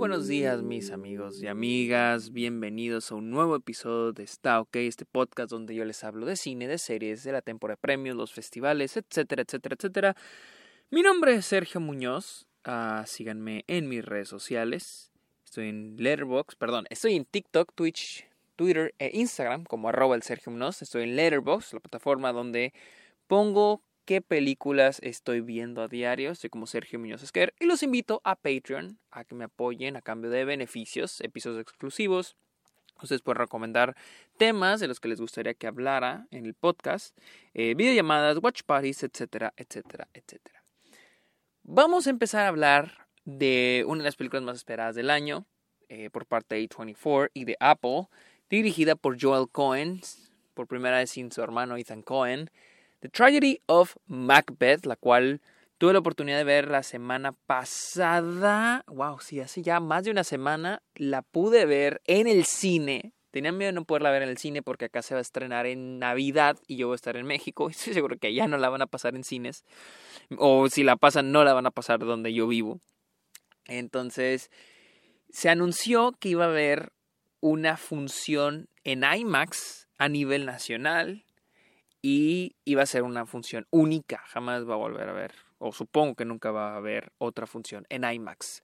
buenos días mis amigos y amigas, bienvenidos a un nuevo episodio de Está OK, este podcast donde yo les hablo de cine, de series, de la temporada de premios, los festivales, etcétera, etcétera, etcétera. Mi nombre es Sergio Muñoz, uh, síganme en mis redes sociales, estoy en Letterboxd, perdón, estoy en TikTok, Twitch, Twitter e Instagram como arroba el Sergio Muñoz, estoy en Letterboxd, la plataforma donde pongo qué películas estoy viendo a diario. Soy como Sergio Muñoz Esquer y los invito a Patreon a que me apoyen a cambio de beneficios, episodios exclusivos. Ustedes pueden recomendar temas de los que les gustaría que hablara en el podcast, eh, videollamadas, watch parties, etcétera, etcétera, etcétera. Vamos a empezar a hablar de una de las películas más esperadas del año eh, por parte de A24 y de Apple, dirigida por Joel Cohen, por primera vez sin su hermano Ethan Cohen. The Tragedy of Macbeth, la cual tuve la oportunidad de ver la semana pasada. Wow, sí, hace ya más de una semana la pude ver en el cine. Tenía miedo de no poderla ver en el cine porque acá se va a estrenar en Navidad y yo voy a estar en México. Y estoy seguro que ya no la van a pasar en cines. O si la pasan, no la van a pasar donde yo vivo. Entonces, se anunció que iba a haber una función en IMAX a nivel nacional y iba a ser una función única, jamás va a volver a ver, o supongo que nunca va a haber otra función en IMAX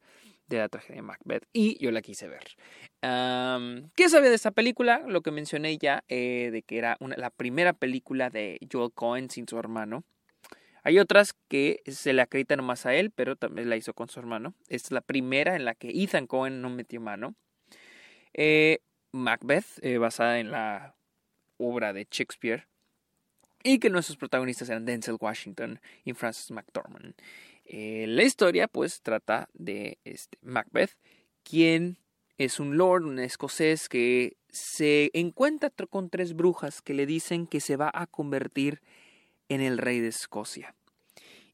de la tragedia de Macbeth y yo la quise ver. ¿Qué sabía de esta película? Lo que mencioné ya, eh, de que era la primera película de Joel Cohen sin su hermano. Hay otras que se le acreditan nomás a él, pero también la hizo con su hermano. Es la primera en la que Ethan Cohen no metió mano. Eh, Macbeth, eh, basada en la obra de Shakespeare, y que nuestros protagonistas eran Denzel Washington y Francis McDormand. Eh, la historia pues trata de este, Macbeth, quien es un lord, un escocés que se encuentra con tres brujas que le dicen que se va a convertir en el rey de Escocia.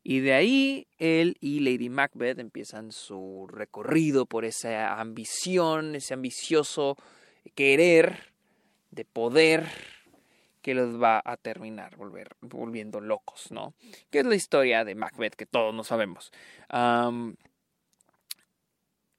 Y de ahí él y Lady Macbeth empiezan su recorrido por esa ambición, ese ambicioso querer de poder que los va a terminar volver, volviendo locos, ¿no? Que es la historia de Macbeth que todos no sabemos.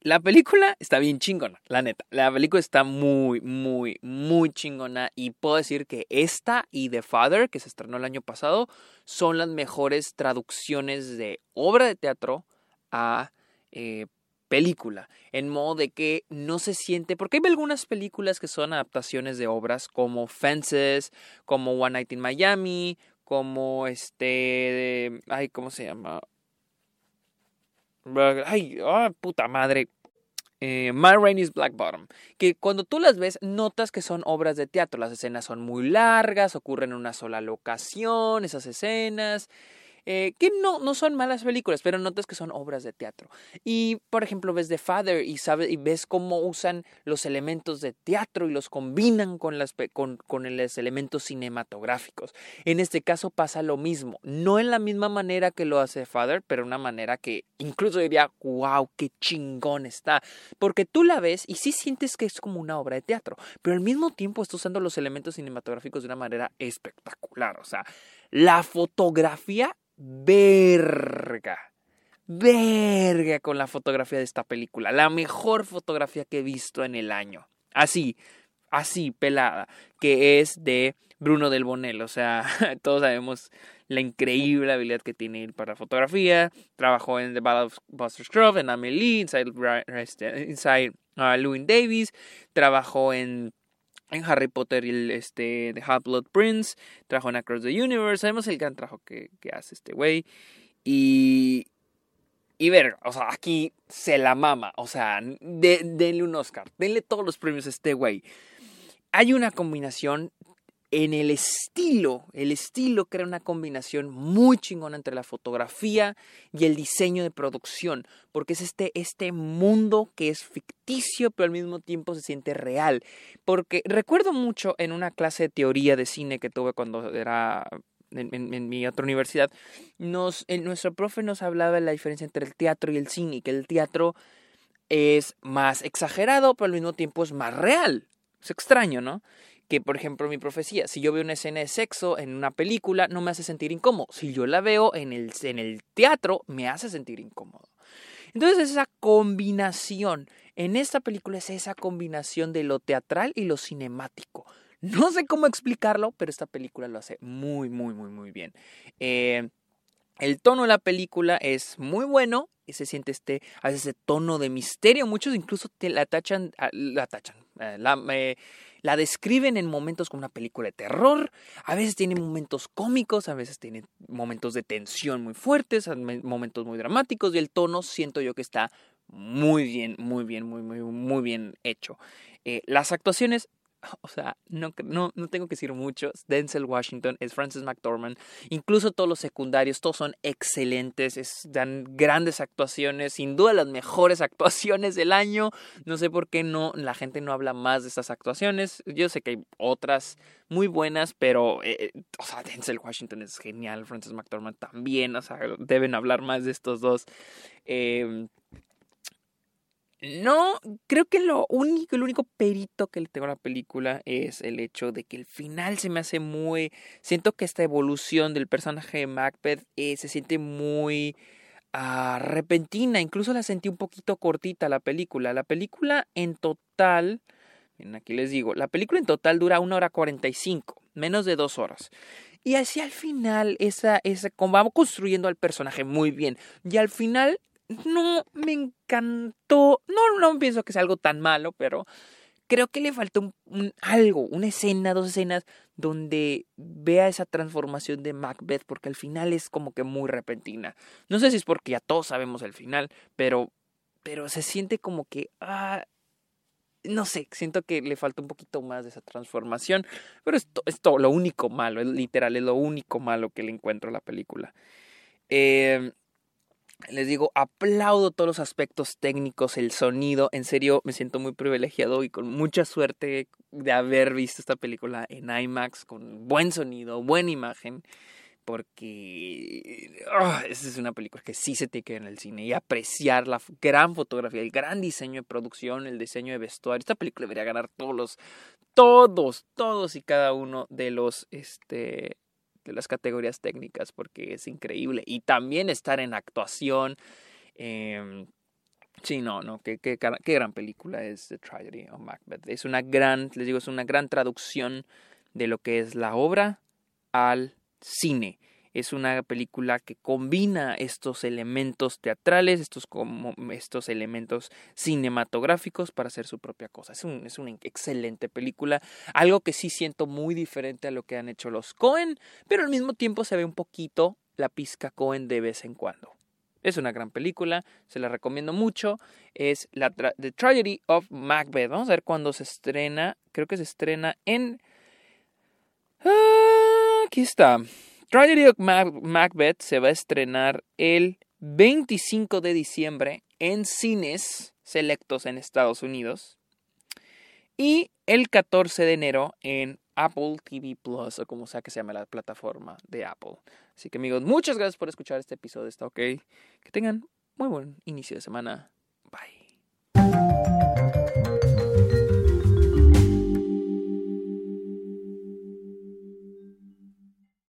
la película está bien chingona, la neta. La película está muy, muy, muy chingona. Y puedo decir que esta y The Father, que se estrenó el año pasado, son las mejores traducciones de obra de teatro a eh, película, en modo de que no se siente, porque hay algunas películas que son adaptaciones de obras como Fences, como One Night in Miami, como este, ay, ¿cómo se llama? Ay, oh, puta madre. Eh, My Rain Black Bottom, que cuando tú las ves notas que son obras de teatro, las escenas son muy largas, ocurren en una sola locación, esas escenas, eh, que no, no son malas películas, pero notas que son obras de teatro. Y, por ejemplo, ves The Father y, sabes, y ves cómo usan los elementos de teatro y los combinan con, las, con, con los elementos cinematográficos. En este caso pasa lo mismo, no en la misma manera que lo hace The Father, pero una manera que incluso diría, wow, qué chingón está. Porque tú la ves y sí sientes que es como una obra de teatro, pero al mismo tiempo está usando los elementos cinematográficos de una manera espectacular. O sea, la fotografía verga. Verga con la fotografía de esta película. La mejor fotografía que he visto en el año. Así, así, pelada. Que es de Bruno del Bonel. O sea, todos sabemos la increíble habilidad que tiene él para fotografía. Trabajó en The Battle of Buster Scruggs, en Amelie, Inside, este, Inside uh, Davis. Trabajó en en Harry Potter el este, The Half-Blood Prince, trajo en Across the Universe, sabemos el gran trabajo que, hace este güey. Y, y ver, o sea, aquí se la mama, o sea, denle un Oscar, denle todos los premios a este güey. Hay una combinación en el estilo, el estilo crea una combinación muy chingona entre la fotografía y el diseño de producción, porque es este, este mundo que es ficticio, pero al mismo tiempo se siente real. Porque recuerdo mucho en una clase de teoría de cine que tuve cuando era en, mi otra universidad, nos, nuestro profe nos hablaba de la diferencia entre el teatro y el cine, que el teatro es más exagerado, pero al mismo tiempo es más real. Es extraño, ¿no? Que, por ejemplo, mi profecía, si yo veo una escena de sexo en una película, no me hace sentir incómodo. Si yo la veo en el, en el teatro, me hace sentir incómodo. Entonces esa combinación, en esta película es esa combinación de lo teatral y lo cinemático. No sé cómo explicarlo, pero esta película lo hace muy, muy, muy, muy bien. Eh, el tono de la película es muy bueno, y se siente este, a ese tono de misterio. Muchos incluso te la tachan, la tachan, eh, la, eh, la describen en momentos como una película de terror. A veces tiene momentos cómicos, a veces tiene momentos de tensión muy fuertes, momentos muy dramáticos. Y el tono siento yo que está muy bien, muy bien, muy, muy, muy bien hecho. las actuaciones o sea, no, no, no tengo que decir mucho. Denzel Washington, es Francis McDormand, incluso todos los secundarios, todos son excelentes, es, dan grandes actuaciones, sin duda las mejores actuaciones del año. No sé por qué no, la gente no habla más de estas actuaciones. Yo sé que hay otras muy buenas, pero, eh, eh, o sea, Denzel Washington es genial, Francis McDormand también, o sea, deben hablar más de estos dos. Eh, no, creo que lo único, el único perito que le tengo a la película es el hecho de que el final se me hace muy. Siento que esta evolución del personaje de Macbeth eh, se siente muy ah, repentina. Incluso la sentí un poquito cortita la película. La película en total. Miren, aquí les digo, la película en total dura una hora cuarenta y cinco, menos de dos horas. Y así al final, esa, esa, vamos construyendo al personaje muy bien. Y al final no me encantó. No, no pienso que sea algo tan malo, pero creo que le faltó algo, una escena, dos escenas donde vea esa transformación de Macbeth, porque al final es como que muy repentina. No sé si es porque ya todos sabemos el final, pero, pero se siente como que, ah, no sé, siento que le falta un poquito más de esa transformación, pero esto es todo lo único malo, es literal, es lo único malo que le encuentro a la película. Eh, les digo, aplaudo todos los aspectos técnicos, el sonido, en serio me siento muy privilegiado y con mucha suerte de haber visto esta película en IMAX con buen sonido, buena imagen, porque ah, esta es una película que sí se te queda en el cine y apreciar la gran fotografía, el gran diseño de producción, el diseño de vestuario. Esta película debería ganar todos los, todos, todos y cada uno de los, este, de las categorías técnicas porque es increíble. Y también estar en actuación. Eh, sí, no, no, qué, qué, qué, gran película es The Tragedy of Macbeth. Es una gran, les digo, es una gran traducción de lo que es la obra al cine. Es una película que combina estos elementos teatrales, estos, como, estos elementos cinematográficos para hacer su propia cosa. Es, un, es una excelente película, algo que sí siento muy diferente a lo que han hecho los Cohen, pero al mismo tiempo se ve un poquito la pizca Cohen de vez en cuando. Es una gran película, se la recomiendo mucho. Es la The Tragedy of Macbeth. Vamos a ver cuándo se estrena. Creo que se estrena en. Ah, aquí está. Tragedy of Macbeth se va a estrenar el 25 de diciembre en cines selectos en Estados Unidos y el 14 de enero en Apple TV Plus o como sea que se llame la plataforma de Apple. Así que amigos, muchas gracias por escuchar este episodio. Está ok. Que tengan muy buen inicio de semana. Bye.